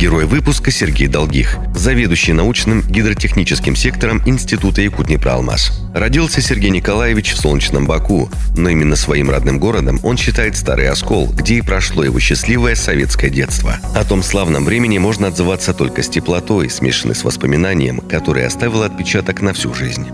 Герой выпуска Сергей Долгих, заведующий научным гидротехническим сектором Института Якутнепроалмаш. Родился Сергей Николаевич в солнечном Баку, но именно своим родным городом он считает Старый Оскол, где и прошло его счастливое советское детство. О том славном времени можно отзываться только с теплотой, смешанной с воспоминанием, которое оставило отпечаток на всю жизнь.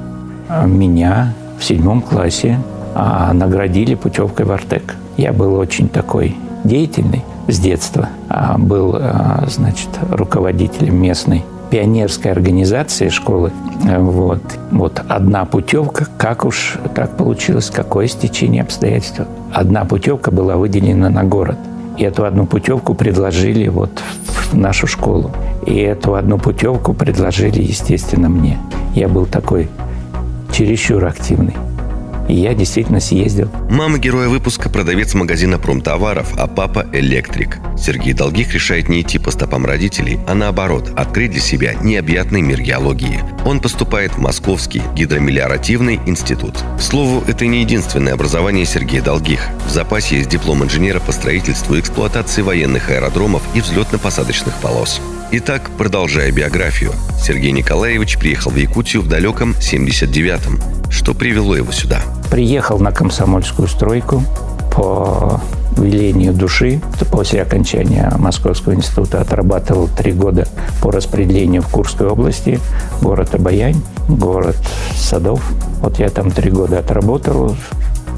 Меня в седьмом классе а, наградили путевкой в Артек. Я был очень такой деятельный с детства. А, был, а, значит, руководителем местной пионерской организации школы. Вот. вот одна путевка, как уж так получилось, какое стечение обстоятельств. Одна путевка была выделена на город. И эту одну путевку предложили вот в нашу школу. И эту одну путевку предложили, естественно, мне. Я был такой чересчур активный. И я действительно съездил. Мама героя выпуска – продавец магазина промтоваров, а папа – электрик. Сергей Долгих решает не идти по стопам родителей, а наоборот, открыть для себя необъятный мир геологии. Он поступает в Московский гидромелиоративный институт. К слову, это не единственное образование Сергея Долгих. В запасе есть диплом инженера по строительству и эксплуатации военных аэродромов и взлетно-посадочных полос. Итак, продолжая биографию, Сергей Николаевич приехал в Якутию в далеком 79-м. Что привело его сюда? Приехал на комсомольскую стройку по велению души. После окончания Московского института отрабатывал три года по распределению в Курской области, город Обаянь, город Садов. Вот я там три года отработал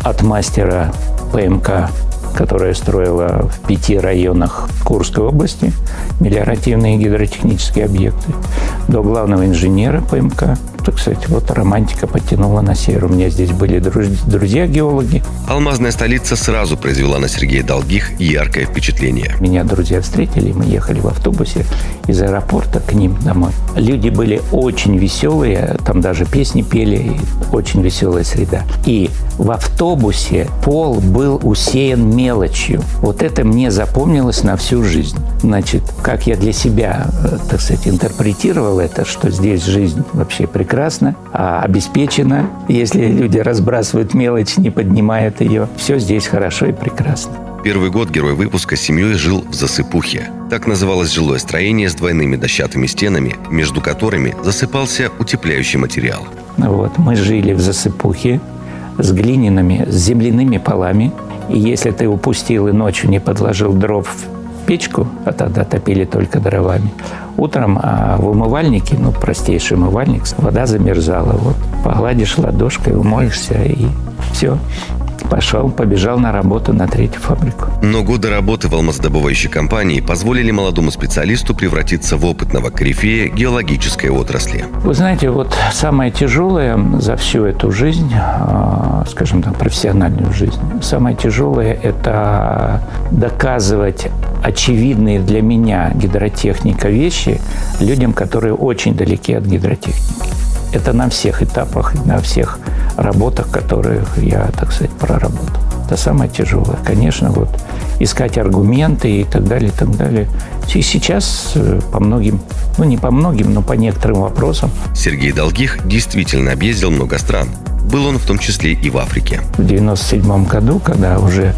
от мастера ПМК которая строила в пяти районах Курской области мелиоративные гидротехнические объекты, до главного инженера ПМК так сказать, вот романтика потянула на север. У меня здесь были друзья-геологи. Алмазная столица сразу произвела на Сергея Долгих яркое впечатление. Меня друзья встретили, мы ехали в автобусе из аэропорта к ним домой. Люди были очень веселые, там даже песни пели, очень веселая среда. И в автобусе пол был усеян мелочью. Вот это мне запомнилось на всю жизнь. Значит, как я для себя, э, так сказать, интерпретировал это, что здесь жизнь вообще прекрасна, прекрасно, а обеспечено. Если люди разбрасывают мелочь, не поднимают ее, все здесь хорошо и прекрасно. Первый год герой выпуска с семьей жил в Засыпухе. Так называлось жилое строение с двойными дощатыми стенами, между которыми засыпался утепляющий материал. Вот, мы жили в Засыпухе с глиняными, с земляными полами. И если ты упустил и ночью не подложил дров печку, а тогда топили только дровами, Утром а в умывальнике, ну, простейший умывальник, вода замерзала. Вот погладишь ладошкой, умоешься, и все. Пошел, побежал на работу на третью фабрику. Но годы работы в алмаздобывающей компании позволили молодому специалисту превратиться в опытного корифея геологической отрасли. Вы знаете, вот самое тяжелое за всю эту жизнь, а, скажем так, профессиональную жизнь, самое тяжелое – это доказывать очевидные для меня гидротехника вещи людям, которые очень далеки от гидротехники. Это на всех этапах, на всех работах, которые я, так сказать, проработал. Это самое тяжелое. Конечно, вот искать аргументы и так далее, и так далее. И сейчас э, по многим, ну не по многим, но по некоторым вопросам. Сергей Долгих действительно объездил много стран. Был он в том числе и в Африке. В 97 году, когда уже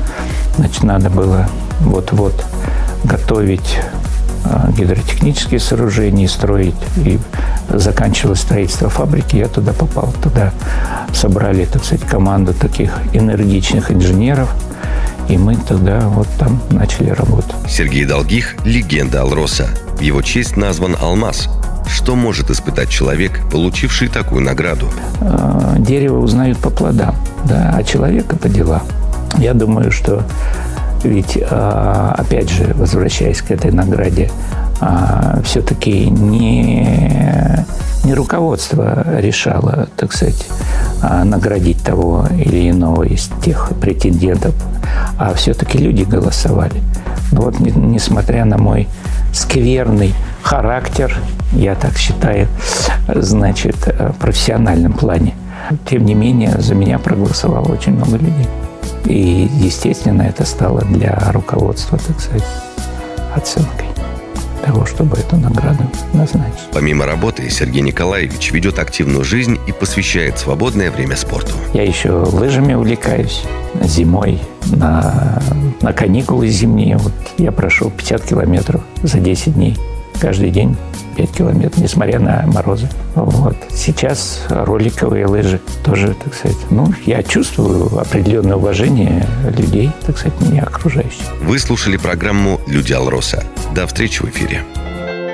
значит, надо было вот-вот готовить а, гидротехнические сооружения, строить. И заканчивалось строительство фабрики, я туда попал. Туда собрали, так сказать, команду таких энергичных инженеров, и мы тогда вот там начали работать. Сергей Долгих – легенда Алроса. В его честь назван «Алмаз». Что может испытать человек, получивший такую награду? А, дерево узнают по плодам, да, а человека по делам. Я думаю, что ведь, а, опять же, возвращаясь к этой награде, а, все-таки не руководство решало, так сказать, а, наградить того или иного из тех претендентов, а все-таки люди голосовали. Но вот несмотря на мой скверный характер, я так считаю, значит, в профессиональном плане, тем не менее, за меня проголосовало очень много людей. И, естественно, это стало для руководства, так сказать, оценкой. Того, чтобы эту награду назначить. Помимо работы, Сергей Николаевич ведет активную жизнь и посвящает свободное время спорту. Я еще лыжами увлекаюсь. Зимой на, на каникулы зимние. Вот я прошел 50 километров за 10 дней. Каждый день 5 километров, несмотря на морозы. Вот. Сейчас роликовые лыжи тоже, так сказать, ну, я чувствую определенное уважение людей, так сказать, меня окружающих. Вы слушали программу «Люди Алроса». До встречи в эфире.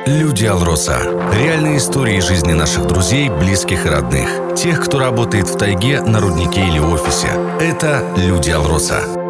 Люди Алроса. Реальные истории жизни наших друзей, близких и родных. Тех, кто работает в тайге, на руднике или офисе. Это Люди Алроса.